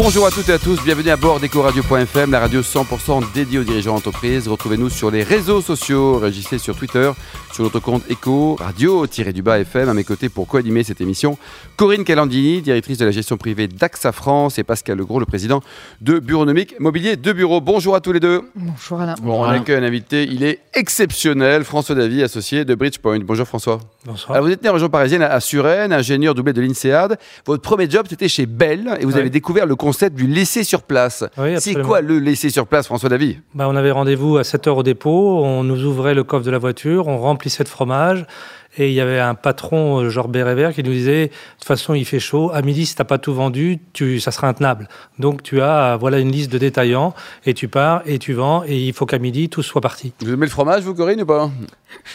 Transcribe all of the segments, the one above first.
Bonjour à toutes et à tous, bienvenue à bord d'EcoRadio.fm, la radio 100% dédiée aux dirigeants d'entreprise. Retrouvez-nous sur les réseaux sociaux, réagissez sur Twitter, sur notre compte Eco Radio-du-bas FM. À mes côtés pour co-animer cette émission, Corinne Calandini, directrice de la gestion privée d'AXA France, et Pascal Legros, le président de Bureaunomique Mobilier de Bureau. Bonjour à tous les deux. Bonjour Alain. Bon, on accueille un invité, il est exceptionnel, François Davy, associé de Bridgepoint. Bonjour François. Bonsoir. Alors, vous êtes né en région parisienne à Suresnes, ingénieur doublé de l'INSEAD. Votre premier job, c'était chez Bell et vous avez découvert le concept du laisser sur place. Oui, C'est quoi le laisser sur place, François Davy? Bah, on avait rendez-vous à 7 heures au dépôt, on nous ouvrait le coffre de la voiture, on remplissait de fromage, et il y avait un patron, euh, genre béret vert, qui nous disait, de toute façon, il fait chaud, à midi, si t'as pas tout vendu, tu, ça sera intenable. Donc, tu as, euh, voilà, une liste de détaillants, et tu pars, et tu vends, et il faut qu'à midi, tout soit parti. Vous aimez le fromage, vous, Corinne, ou pas?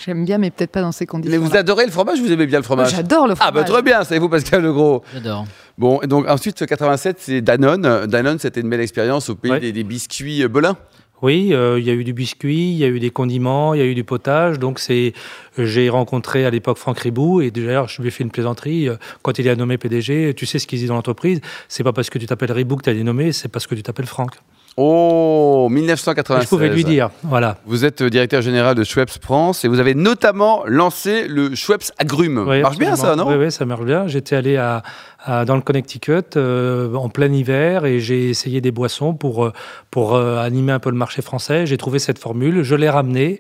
J'aime bien, mais peut-être pas dans ces Mais conditions. vous adorez le fromage ou vous aimez bien le fromage? J'adore le Ah, fromage. bah très bien, savez-vous, Pascal Legros? J'adore. Bon, et donc ensuite, 87, c'est Danone. Danone, c'était une belle expérience au pays Ouais. des, des biscuits euh, Belin. Oui, euh, il y a eu du biscuit, il y a eu des condiments, il y a eu du potage. Donc c'est, j'ai rencontré à l'époque Franck Ribou et d'ailleurs je lui ai fait une plaisanterie euh, quand il est nommé PDG. Tu sais ce qu'il dit dans l'entreprise, c'est pas parce que tu t'appelles Ribou que tu as été nommé, c'est parce que tu t'appelles Franck. Oh, Et 1996. je pouvais lui dire, voilà. Vous êtes euh, directeur général de Schweppes France et vous avez notamment lancé le Schweppes Agrumes. Oui, marche bien ça, non Oui, oui, ça marche bien. J'étais allé à, à- dans le Connecticut euh, en plein hiver et j'ai essayé des boissons pour, euh, pour euh, animer un peu le marché français. J'ai trouvé cette formule, je l'ai ramenée.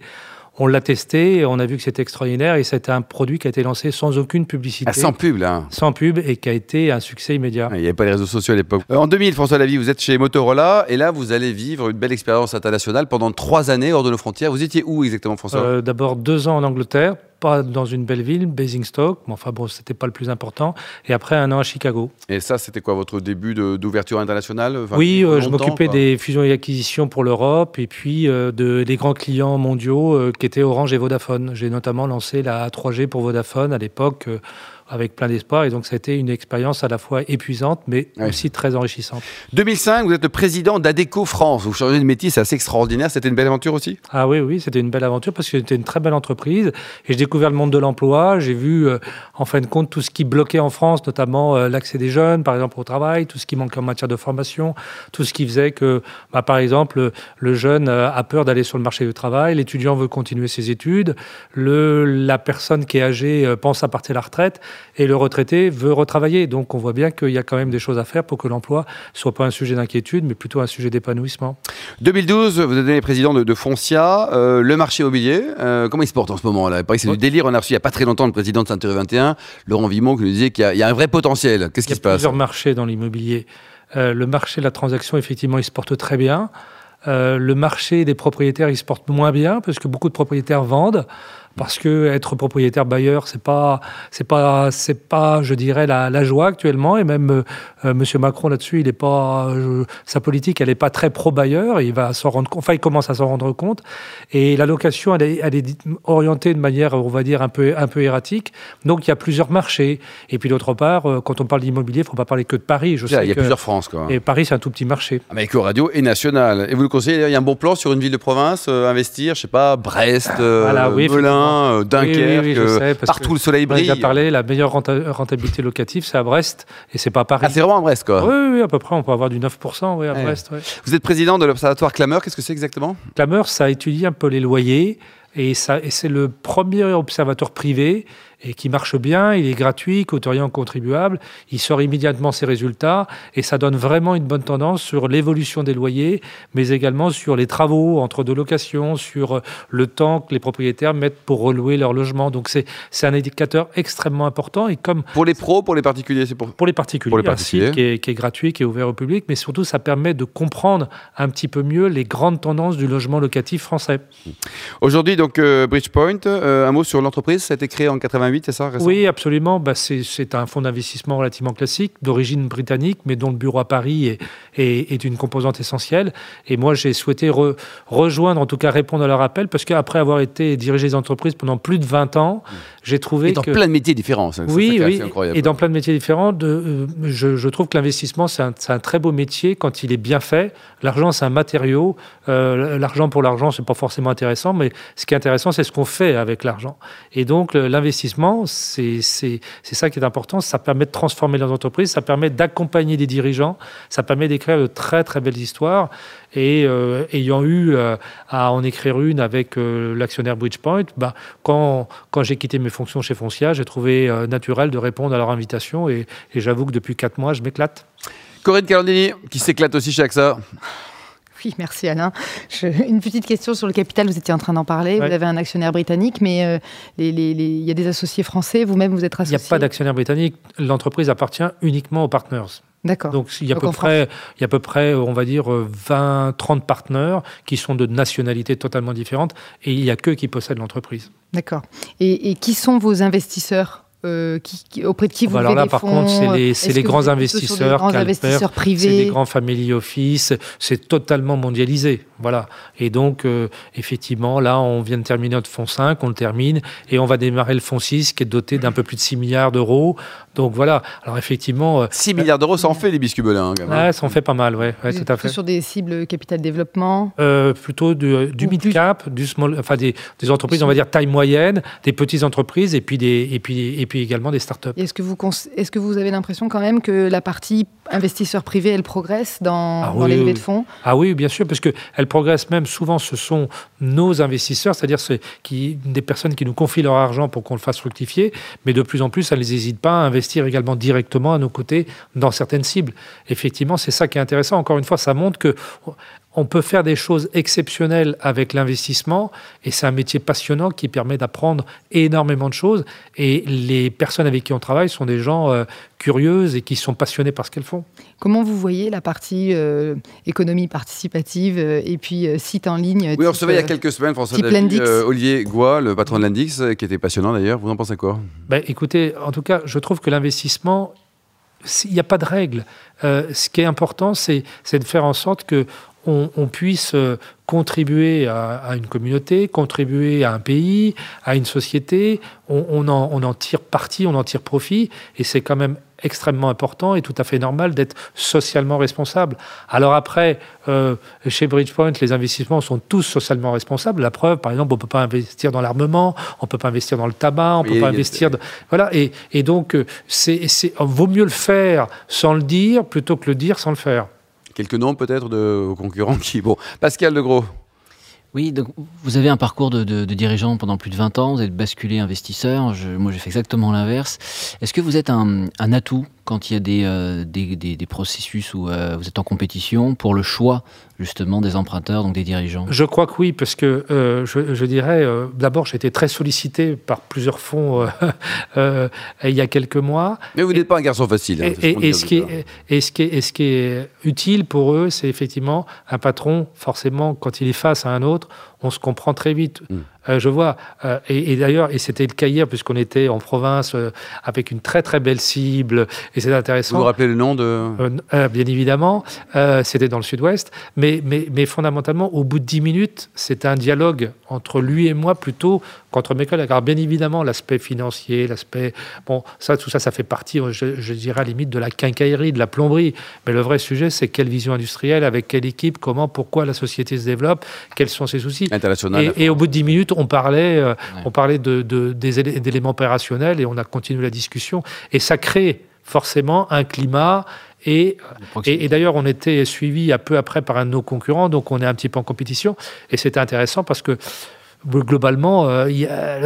On l'a testé, et on a vu que c'était extraordinaire et c'était un produit qui a été lancé sans aucune publicité, Ah, Sans pub, là. sans pub et qui a été un succès immédiat. Il n'y avait pas les réseaux sociaux à l'époque. Euh, En 2000, François Lavie, vous êtes chez Motorola et là, vous allez vivre une belle expérience internationale pendant trois années hors de nos frontières. Vous étiez où exactement, François? Euh, D'abord deux ans en Angleterre, pas dans une belle ville, Basingstoke, mais enfin bon, c'était pas le plus important. Et après un an à Chicago. Et ça, c'était quoi votre début d'ouverture internationale Enfin, oui, euh, je m'occupais des fusions et acquisitions pour l'Europe et puis euh, de, des grands clients mondiaux euh, qui étaient Orange et Vodafone. J'ai notamment lancé la 3G pour Vodafone à l'époque euh, avec plein d'espoir et donc ça a été une expérience à la fois épuisante mais Ouais. aussi très enrichissante. 2005, vous êtes le président d'Adeco France. Vous changez de métier, c'est assez extraordinaire. C'était une belle aventure aussi? Ah oui, oui, c'était une belle aventure parce que c'était une très belle entreprise et j'ai découvert le monde de l'emploi. J'ai vu, euh, en fin de compte, tout ce qui bloquait en France, notamment euh, l'accès des jeunes, par exemple, au travail, tout ce qui manquait en matière de formation, tout ce qui faisait que, bah, par exemple, le, jeune euh, a peur d'aller sur le marché du travail, l'étudiant veut continuer ses études, le, la personne qui est âgée pense à partir à la retraite et le retraité veut retravailler. Donc, on voit bien qu'il y a quand même des choses à faire pour que l'emploi soit pas un sujet d'inquiétude, mais plutôt un sujet d'épanouissement. 2012, vous êtes président de, de Foncia, euh, le marché immobilier. euh, comment il se porte en ce moment là? Il c'est Ouais. du délire. On a reçu il n'y a pas très longtemps le président de Saint-Thierry 21, Laurent Vimon, qui nous disait qu'il y, a- il y a un vrai potentiel. Qu'est-ce Il qui y se a passe? plusieurs marchés dans l'immobilier. Euh, le marché de la transaction, effectivement, il se porte très bien. Euh, le marché des propriétaires, il se porte moins bien parce que beaucoup de propriétaires vendent. Parce que être propriétaire bailleur, c'est pas, c'est pas, c'est pas, je dirais, la, la joie actuellement. Et même euh, euh, Monsieur Macron là-dessus, il est pas, euh, sa politique, elle est pas très pro bailleur. Il va s'en rendre, enfin, il commence à s'en rendre compte. Et la location, elle est, elle est orientée de manière, on va dire, un peu, un peu erratique. Donc il y a plusieurs marchés. Et puis d'autre part, euh, quand on parle d'immobilier, il faut pas parler que de Paris. Je Il y a, sais il y a que- plusieurs France, quoi. et Paris, c'est un tout petit marché. Ah, mais Eco Radio est national. Et vous le conseillez, il y a un bon plan sur une ville de province, euh, investir, je sais pas, Brest, euh, Voilà, oui, Melun, euh, Dunkerque, Oui, oui, euh, sais, partout le soleil On a brille. déjà parlé, la meilleure renta- rentabilité locative, c'est à Brest, et c'est pas à Paris. Ah, c'est vraiment à Brest, quoi. oui, oui, à peu près, on peut avoir du 9%, oui, à Ouais. Brest. ouais. Vous êtes président de l'Observatoire Clameur, qu'est-ce que c'est exactement? Clameur, ça étudie un peu les loyers, et, et c'est le premier observatoire privé et qui marche bien, il est gratuit, coûte contribuable, il sort immédiatement ses résultats et ça donne vraiment une bonne tendance sur l'évolution des loyers, mais également sur les travaux entre deux locations, sur euh, le temps que les propriétaires mettent pour relouer leur logement. Donc c'est un indicateur extrêmement important et comme Pour les pros, pour les particuliers, c'est pour. pour les particuliers, Pour les un particuliers. site qui est, qui est gratuit, qui est ouvert au public, mais surtout ça permet de comprendre un petit peu mieux les grandes tendances du logement locatif français. Aujourd'hui, donc, euh, Bridgepoint, euh, un mot sur l'entreprise, ça a été créé en 88 88, c'est ça récent Oui, absolument. Bah, c'est un fonds d'investissement relativement classique, d'origine britannique, mais dont le bureau à Paris est, est, est une composante essentielle. Et moi, j'ai souhaité rejoindre, en tout cas répondre à leur appel, parce qu'après avoir été dirigé des entreprises pendant plus de 20 ans, mmh. j'ai trouvé et dans plein de métiers différents. Ça, oui, oui. Et dans plein de métiers différents, de, euh, je, je, trouve que l'investissement, c'est un, un, très beau métier quand il est bien fait. L'argent, c'est un matériau. Euh, l'argent pour l'argent, c'est pas forcément intéressant, mais ce qui est intéressant, c'est ce qu'on fait avec l'argent. Et donc, l'investissement, c'est ça qui est important. Ça permet de transformer les entreprises, ça permet d'accompagner des dirigeants, ça permet d'écrire de très, très belles histoires. Et euh, ayant eu euh, à en écrire une avec l'actionnaire Bridgepoint, bah, quand, j'ai quitté mes fonctions chez Foncia, j'ai trouvé naturel de répondre à leur invitation. Et, et j'avoue que depuis quatre mois, je m'éclate. Corinne Calandini, qui s'éclate aussi chez AXA. Oui, merci Alain. une petite question sur le capital, vous étiez en train d'en parler. Vous avez un actionnaire britannique, mais euh, il y a des associés français, vous-même vous êtes associé Il n'y a pas d'actionnaire britannique, l'entreprise appartient uniquement aux partners. D'accord. Donc il y, a à peu près, il y a à peu près, on va dire, 20, 30 partenaires qui sont de nationalités totalement différentes et il n'y a que qui possèdent l'entreprise. D'accord. et, qui sont vos investisseurs? Euh, qui, auprès de qui vous Alors là, par contre, c'est les, c'est les grands investisseurs, grands investisseurs privés, c'est des grands family office, c'est totalement mondialisé. Voilà. Et donc, euh, effectivement, là, on vient de terminer notre fonds 5, on le termine, et on va démarrer le fonds 6, qui est doté d'un peu plus de 6 milliards d'euros. Donc voilà. Alors effectivement. 6 euh, milliards d'euros, ça en fait les biscubelins. Hein, ouais, ça en fait pas mal, ouais, ouais tout à fait. Sur des cibles capital développement Plutôt du, du mid-cap, du small, enfin des, des entreprises, on va dire taille moyenne, des petites entreprises, et puis des, et puis, et puis également des startups. Est-ce que, vous, est-ce que vous avez l'impression quand même que la partie investisseur privé, elle progresse dans, ah les levées de fonds? Ah oui, bien sûr, parce qu'elle progresse même souvent, ce sont nos investisseurs, c'est-à-dire des personnes qui nous confient leur argent pour qu'on le fasse fructifier, mais de plus en plus, elles n'hésitent pas à investir également directement à nos côtés dans certaines cibles. Effectivement, c'est ça qui est intéressant. Encore une fois, ça montre que on peut faire des choses exceptionnelles avec l'investissement et c'est un métier passionnant qui permet d'apprendre énormément de choses et les personnes avec qui on travaille sont des gens euh, curieuses et qui sont passionnés par ce qu'elles font. Comment vous voyez la partie euh, économie participative euh, et puis site en ligne Oui, on recevait il y a quelques semaines François David, Olivier Goua, le patron de l'Indix, qui était passionnant d'ailleurs. Vous en pensez quoi? Ben, Écoutez, en tout cas, je trouve que l'investissement, il n'y a pas de règle. ce qui est important, c'est de faire en sorte que on, puisse euh, contribuer à, une communauté, contribuer à un pays, à une société. On, en, tire parti, on en tire profit, et c'est quand même extrêmement important et tout à fait normal d'être socialement responsable. Alors après, euh, chez Bridgepoint, les investissements sont tous socialement responsables. La preuve, par exemple, on ne peut pas investir dans l'armement, on ne peut pas investir dans le tabac, on ne peut pas investir... Voilà, et, donc, euh, c'est, vaut mieux le faire sans le dire plutôt que le dire sans le faire. Quelques noms peut-être de concurrents qui... Bon, Pascal Legros. Oui, donc vous avez un parcours de, dirigeant pendant plus de 20 ans, vous êtes basculé investisseur, moi j'ai fait exactement l'inverse. Est-ce que vous êtes un, atout quand il y a des, euh, des, processus où euh, vous êtes en compétition pour le choix justement des emprunteurs, donc des dirigeants? Je crois que oui, parce que euh, je, dirais, d'abord j'ai été très sollicité par plusieurs fonds il y a quelques mois. Mais vous n'êtes pas un garçon facile. Hein, et, ce qui est, et, ce qui est, ce qui est utile pour eux, c'est effectivement un patron, forcément, quand il est face à un autre, on se comprend très vite. Mm. Euh, je vois, euh, et, d'ailleurs, et c'était le cas hier, puisqu'on était en province euh, avec une très très belle cible, et c'est intéressant. Vous vous rappelez le nom de Bien évidemment, c'était dans le sud-ouest, mais, mais, mais fondamentalement, au bout de dix minutes, c'était un dialogue entre lui et moi plutôt qu'entre mes collègues. Alors bien évidemment, l'aspect financier, l'aspect... Bon, ça, tout ça, ça fait partie, je, je dirais, à la limite de la quincaillerie, de la plomberie, mais le vrai sujet, c'est quelle vision industrielle, avec quelle équipe, comment, pourquoi la société se développe, quels sont ses soucis. Et, et au bout de dix minutes, on parlait, euh, on parlait de, d'éléments opérationnels et on a continué la discussion. Et ça crée forcément un climat. Et, et, d'ailleurs, on était suivi un peu après par un de nos concurrents, donc on est un petit peu en compétition. Et c'était intéressant parce que globalement, euh, il y a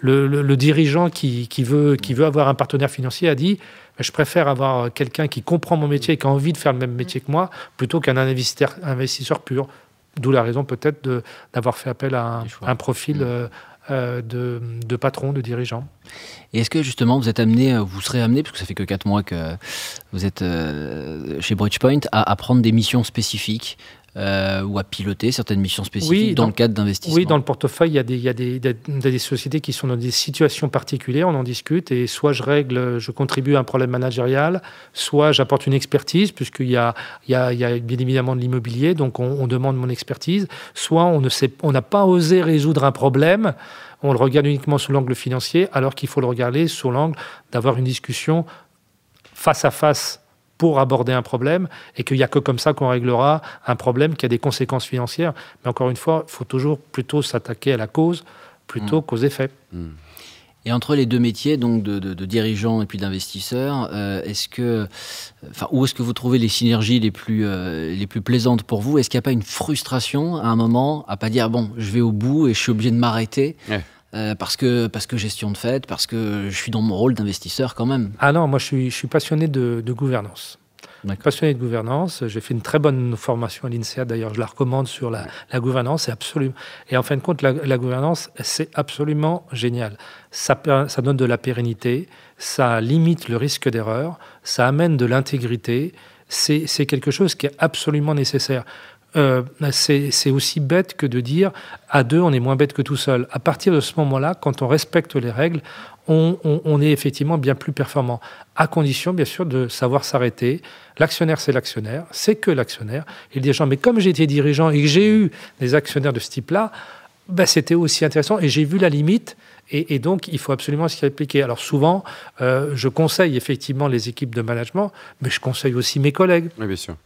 le, dirigeant qui, veut, qui veut avoir un partenaire financier a dit je préfère avoir quelqu'un qui comprend mon métier et qui a envie de faire le même métier que moi plutôt qu'un investisseur, investisseur pur. D'où la raison peut-être d'avoir fait appel à un, profil mm. euh, euh, de, patron, de dirigeant. Et est-ce que justement vous êtes amené, vous serez amené, parce que ça fait que 4 mois que vous êtes euh, chez Bridgepoint, à, à, prendre des missions spécifiques euh, ou à piloter certaines missions spécifiques dans, le cadre d'investissement. Oui, dans le portefeuille, il y a, des, il y a des, des, sociétés qui sont dans des situations particulières, on en discute, et soit je règle, je contribue à un problème managérial, soit j'apporte une expertise, puisqu'il y a, il y a, il y a bien évidemment de l'immobilier, donc on, on, demande mon expertise, soit on n'a pas osé résoudre un problème, on le regarde uniquement sous l'angle financier, alors qu'il faut le regarder sous l'angle d'avoir une discussion face à face pour aborder un problème et qu'il n'y a que comme ça qu'on réglera un problème qui a des conséquences financières. Mais encore une fois, il faut toujours plutôt s'attaquer à la cause plutôt mmh. qu'aux effets. Mmh. Et entre les deux métiers, donc de, de, dirigeant et puis d'investisseur, euh, est-ce que, enfin, où est-ce que vous trouvez les synergies les plus, euh, les plus plaisantes pour vous? Est-ce qu'il n'y a pas une frustration à un moment à pas dire bon, je vais au bout et je suis obligé de m'arrêter? Euh, parce, que, parce que gestion de fait, parce que je suis dans mon rôle d'investisseur quand même. Ah non, moi je suis, je suis passionné de, de gouvernance. Passionné de gouvernance, j'ai fait une très bonne formation à l'INSEAD, d'ailleurs je la recommande sur la, la gouvernance, c'est absolument... Et en fin de compte, la, la gouvernance, c'est absolument génial. Ça, ça donne de la pérennité, ça limite le risque d'erreur, ça amène de l'intégrité, c'est quelque chose qui est absolument nécessaire. Euh, c'est aussi bête que de dire à deux, on est moins bête que tout seul. À partir de ce moment-là, quand on respecte les règles, on, est effectivement bien plus performant, à condition bien sûr de savoir s'arrêter. L'actionnaire, c'est l'actionnaire, c'est que l'actionnaire. Il dit gens, mais comme j'ai été dirigeant et que j'ai eu des actionnaires de ce type-là, ben, c'était aussi intéressant et j'ai vu la limite. Et, donc, il faut absolument s'y appliquer. Alors souvent, euh, je conseille effectivement les équipes de management, mais je conseille aussi mes collègues. Oui, bien sûr.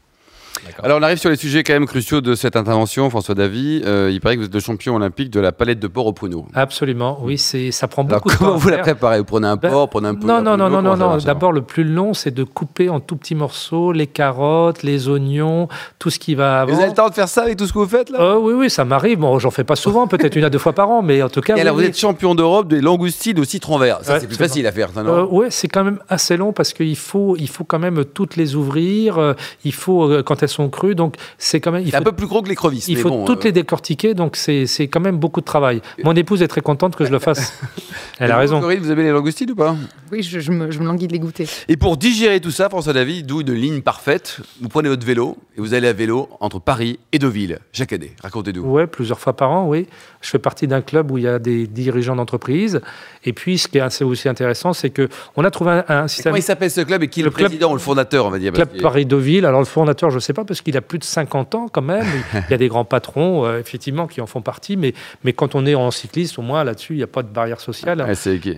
Alors on arrive sur les sujets quand même cruciaux de cette intervention, François Davy. Euh, il paraît que vous êtes le champion olympique de la palette de porc au pruneau. Absolument, oui, c'est ça prend beaucoup Alors, comment vous la préparez? Vous prenez un ben, porc, prenez un peu Non, non, non, non, non, non. D'abord, le plus long, c'est de couper en tout petits morceaux les carottes, les oignons, tout ce qui va avant. Vous avez le temps de faire ça avec tout ce que vous faites là? Euh, Oui, oui, ça m'arrive. Bon, j'en fais pas souvent, peut-être une à deux fois par an, mais en tout cas. Et alors, vous êtes champion d'Europe des langoustines au citron vert. Ça, c'est plus facile à faire, ça, non? Euh, Oui, c'est quand même assez long parce qu'il faut, il faut quand même toutes les ouvrir. Euh, il faut quand elles sont crues, donc c'est quand même. Il un peu plus gros que l'écrevisse. Il faut toutes euh, les décortiquer, donc c'est quand même beaucoup de travail. Mon épouse est très contente que je le fasse. Elle a raison. Corinne, vous avez les langoustines ou pas? Oui, je, me, je me languis de les goûter. Et pour digérer tout ça, François David, d'où une ligne parfaite, vous prenez votre vélo et vous allez à vélo entre Paris et Deauville, chaque année. Racontez-nous. Oui, plusieurs fois par an, oui. Je fais partie d'un club où il y a des dirigeants d'entreprise. Et puis, ce qui est assez aussi intéressant, c'est qu'on a trouvé un, système. comment il s'appelle ce club et qui est le, président ou le fondateur, on va dire Club Paris-Deauville. Alors, le fondateur, je ne sais pas, parce qu'il a plus de 50 ans quand même. il y a des grands patrons, euh, effectivement, qui en font partie. Mais, mais quand on est en cycliste, au moins là-dessus, il n'y a pas de barrière sociale.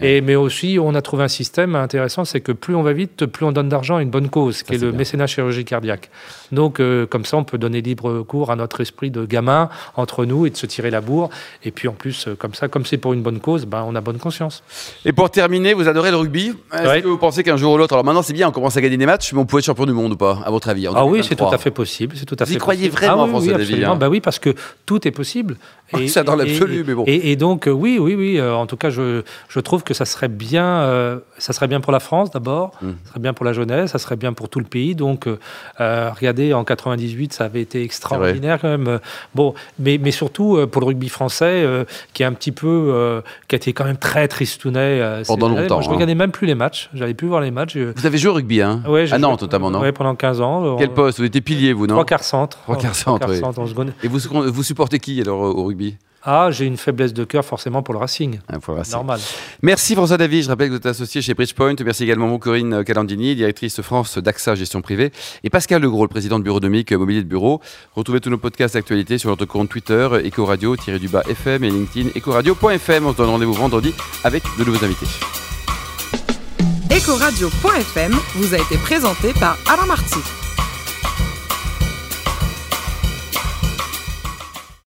et, mais aussi, on a trouvé un système intéressant c'est que plus on va vite, plus on donne d'argent à une bonne cause, qui est, le mécénat chirurgie cardiaque. Donc, euh, comme ça, on peut donner libre cours à notre esprit de gamin entre nous et de se tirer la bourre. Et puis, en plus, euh, comme ça, comme c'est pour une bonne cause, ben, on a bonne conscience. Et pour terminer, vous adorez le rugby. Est-ce que vous pensez qu'un jour ou l'autre, alors maintenant c'est bien, on commence à gagner des matchs, mais on peut être champion du monde ou pas, à votre avis? Ah oui, c'est tout à fait possible. C'est tout à vous y croyez vraiment, ah, oui, oui, hein bah oui, parce que tout est possible. Et, ça dans l'absolu, mais bon. Et, donc, euh, oui, oui, oui. en tout cas, je, je trouve que ça serait bien, ça serait bien pour la France d'abord, mmh. ça serait bien pour la jeunesse, ça serait bien pour tout le pays. Donc, regardez, en 98, ça avait été extraordinaire quand même. Bon, mais, mais surtout pour le rugby français, qui est un petit peu, qui a été quand même très tristounet. Pendant longtemps. je ne hein. regardais même plus les matchs. J'avais plus voir les matchs. Vous avez joué au rugby, hein? Ouais, À Nantes, notamment, non Oui, pendant 15 ans. Quel poste? Vous étiez pilier, vous, non Trois quarts centre. Trois quarts centre, oui. Et vous, vous supportez qui alors au rugby? Ah, j'ai une faiblesse de cœur forcément pour le Racing. Ah, Normal. Merci François David. Je rappelle que vous êtes associé chez Bridgepoint. Merci également Corinne Calandini, directrice France d'AXA Gestion Privée, et Pascal Legros, le président de Bureau de Mic Mobilier de Bureau. Retrouvez tous nos podcasts d'actualité sur notre compte Twitter, Ecoradio-du-bas FM et LinkedIn, ecoradio.fm. On se donne rendez-vous vendredi avec de nouveaux invités. Ecoradio.fm vous a été présenté par Alain Marty.